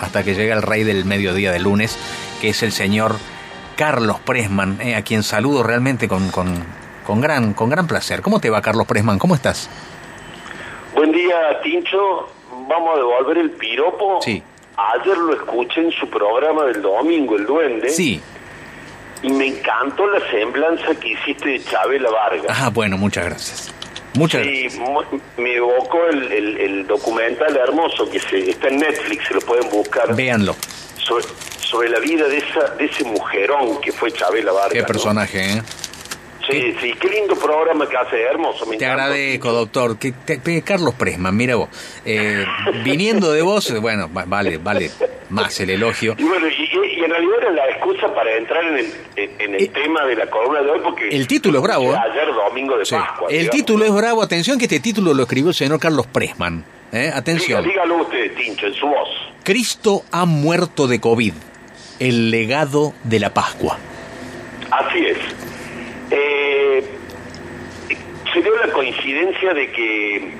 hasta que llega el rey del mediodía de lunes, que es el señor Carlos Presman, eh, a quien saludo realmente con, con, con, gran, con gran placer. ¿Cómo te va, Carlos Presman? ¿Cómo estás? Buen día, Tincho. Vamos a devolver el piropo. Sí. Ayer lo escuché en su programa del domingo, El Duende. Sí. Y me encantó la semblanza que hiciste de Chabela Vargas. Ah, bueno, muchas gracias. Muchas gracias. Sí, mu- me evocó el, el- el documental hermoso que se, está en Netflix, se lo pueden buscar, Véanlo. sobre, sobre la vida de esa de ese mujerón que fue Chabela Vargas. Qué ¿no? personaje, ¿eh? Sí, sí, qué lindo programa que hace, hermoso. Me Te agradezco, doctor. Que, te- Carlos Presman, mira vos. eh, viniendo de vos, eh, bueno, va- vale, vale más el elogio. Y bueno, y, y en realidad era la excusa para entrar en el, en, en el Eh, tema de la columna de hoy, porque... el título es bravo, ¿eh? Ayer domingo de Sí. Pascua. El digamos, título es bravo. Atención que este título lo escribió el señor Carlos Presman. ¿eh? Diga- Atención. dígalo usted, Tincho, en su voz. Cristo ha muerto de COVID. El legado de la Pascua. Así es. Eh, se dio la coincidencia de que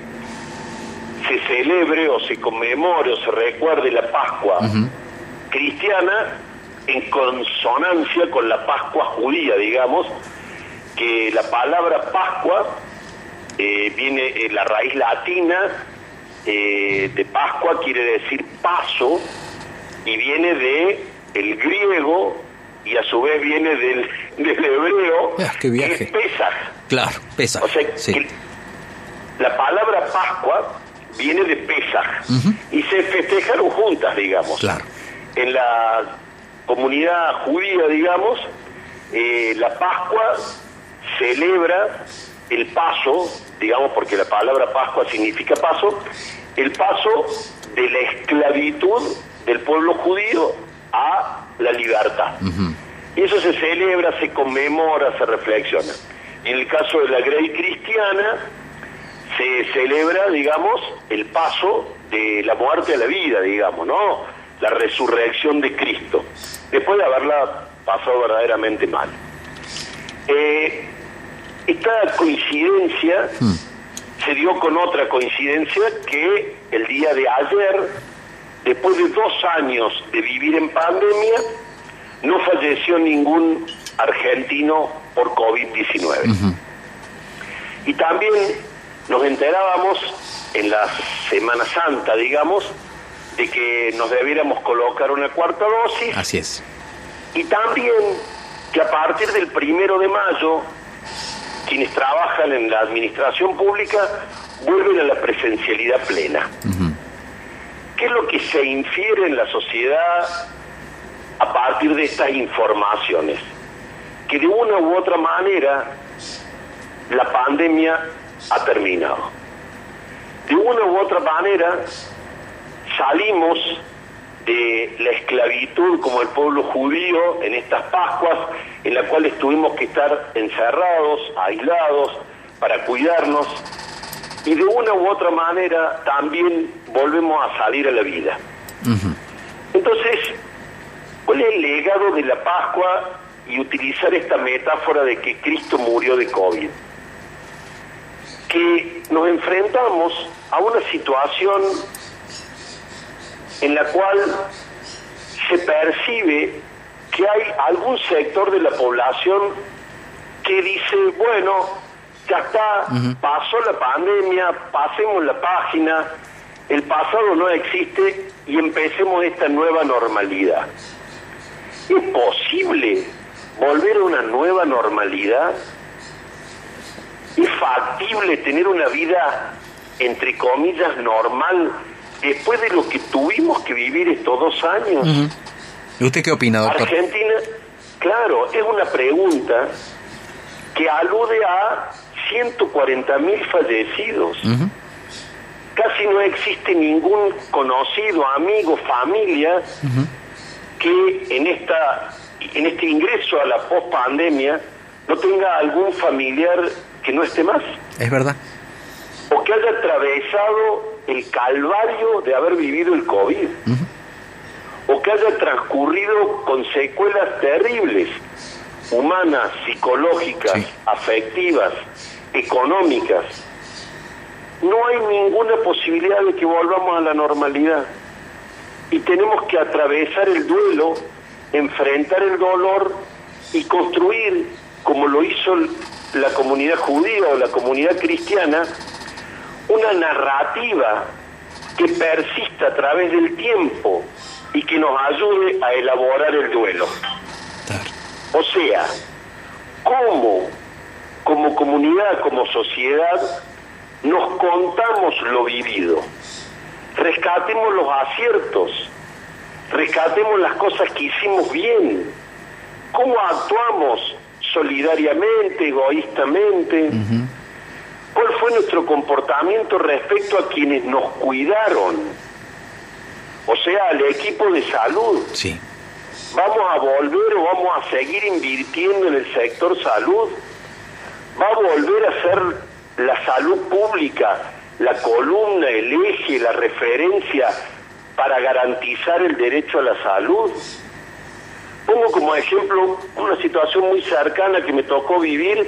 se celebre o se conmemore o se recuerde la Pascua cristiana en consonancia con la Pascua judía, digamos, que la palabra Pascua eh, viene en la raíz latina eh, de Pascua, quiere decir paso, y viene de el griego y a su vez viene del, del hebreo, Ah, qué viaje. que es Pesaj. Claro, pesa. O sea, sí. que la palabra Pascua viene de Pesaj y se festejaron juntas, digamos. Claro. En la comunidad judía, digamos, eh, la Pascua celebra el paso, digamos, porque la palabra Pascua significa paso, el paso de la esclavitud del pueblo judío a la libertad. Y eso se celebra, se conmemora, se reflexiona. En el caso de la Grey cristiana, se celebra, digamos, el paso de la muerte a la vida, digamos, ¿no? La resurrección de Cristo, después de haberla pasado verdaderamente mal. Eh, esta coincidencia se dio con otra coincidencia que el día de ayer, después de dos años de vivir en pandemia, no falleció ningún argentino por COVID-19. Y también nos enterábamos en la Semana Santa, digamos, de que nos debiéramos colocar una cuarta dosis Así es. y también que a partir del primero de mayo, quienes trabajan en la administración pública vuelven a la presencialidad plena. ¿Qué es lo que se infiere en la sociedad a partir de estas informaciones? Que de una u otra manera la pandemia ha terminado. De una u otra manera salimos de la esclavitud como el pueblo judío en estas Pascuas en las cuales tuvimos que estar encerrados, aislados, para cuidarnos y de una u otra manera también volvemos a salir a la vida. Entonces, ¿cuál es el legado de la Pascua y utilizar esta metáfora de que Cristo murió de COVID? Que nos enfrentamos a una situación en la cual se percibe que hay algún sector de la población que dice, bueno, ya está, pasó la pandemia, pasemos la página, el pasado no existe y empecemos esta nueva normalidad. ¿Es posible volver a una nueva normalidad? ¿Es factible tener una vida, entre comillas, normal después de lo que tuvimos que vivir estos dos años? ¿Y usted qué opina, doctor? Argentina, claro, es una pregunta que alude a 140 mil fallecidos. Casi no existe ningún conocido, amigo, familia que en esta en este ingreso a la pospandemia no tenga algún familiar que no esté más Es verdad. o que haya atravesado el calvario de haber vivido el COVID, o que haya transcurrido con secuelas terribles, humanas, psicológicas, Sí. afectivas, económicas. No hay ninguna posibilidad de que volvamos a la normalidad. y tenemos que atravesar el duelo, enfrentar el dolor y construir, como lo hizo la comunidad judía o la comunidad cristiana, una narrativa que persista a través del tiempo y que nos ayude a elaborar el duelo. O sea, cómo como comunidad, como sociedad, nos contamos lo vivido. Rescatemos los aciertos, rescatemos las cosas que hicimos bien, cómo actuamos solidariamente, egoístamente, cuál fue nuestro comportamiento respecto a quienes nos cuidaron, o sea, al equipo de salud. Sí. ¿Vamos a volver o vamos a seguir invirtiendo en el sector salud? ¿Va a volver a ser la salud pública la columna, el eje, la referencia para garantizar el derecho a la salud? Pongo como ejemplo una situación muy cercana que me tocó vivir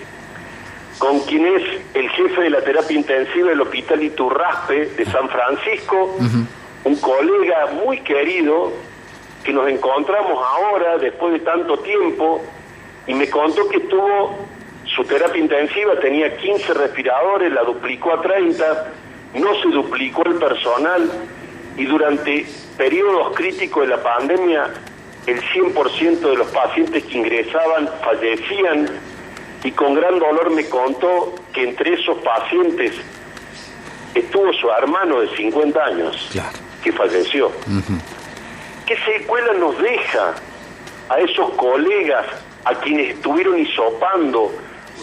con quien es el jefe de la terapia intensiva del Hospital Iturraspe de San Francisco, un colega muy querido que nos encontramos ahora después de tanto tiempo y me contó que tuvo su terapia intensiva, tenía 15 respiradores, la duplicó a 30, no se duplicó el personal y durante periodos críticos de la pandemia el 100% de los pacientes que ingresaban fallecían y con gran dolor me contó que entre esos pacientes estuvo su hermano de 50 años que falleció. ¿Qué secuela nos deja a esos colegas a quienes estuvieron hisopando,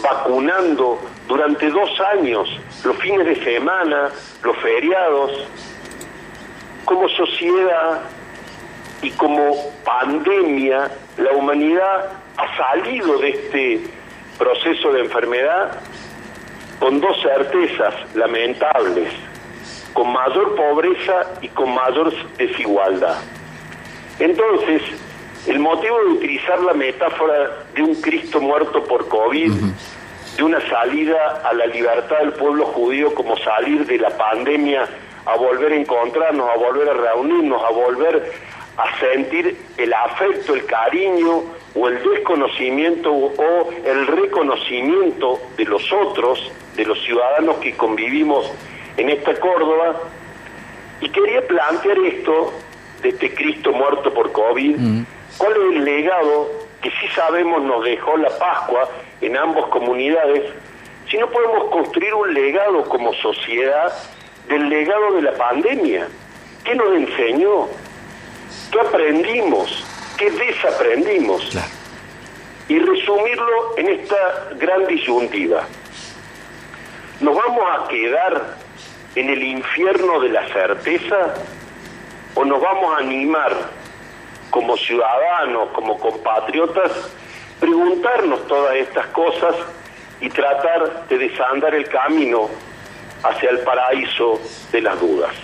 vacunando durante dos años, los fines de semana, los feriados? Como sociedad y como pandemia, la humanidad ha salido de este proceso de enfermedad con dos certezas lamentables, con mayor pobreza y con mayor desigualdad. Entonces, el motivo de utilizar la metáfora de un Cristo muerto por COVID, de una salida a la libertad del pueblo judío como salir de la pandemia a volver a encontrarnos, a volver a reunirnos, a volver a sentir el afecto, el cariño o el desconocimiento o el reconocimiento de los otros, de los ciudadanos que convivimos en esta Córdoba. Y quería plantear esto de este Cristo muerto por COVID, cuál es el legado que sí sabemos nos dejó la Pascua en ambas comunidades, si no podemos construir un legado como sociedad del legado de la pandemia. ¿Qué nos enseñó? ¿Qué aprendimos? ¿Qué desaprendimos? Y resumirlo en esta gran disyuntiva. ¿Nos vamos a quedar en el infierno de la certeza o nos vamos a animar como ciudadanos, como compatriotas, preguntarnos todas estas cosas y tratar de desandar el camino hacia el paraíso de las dudas?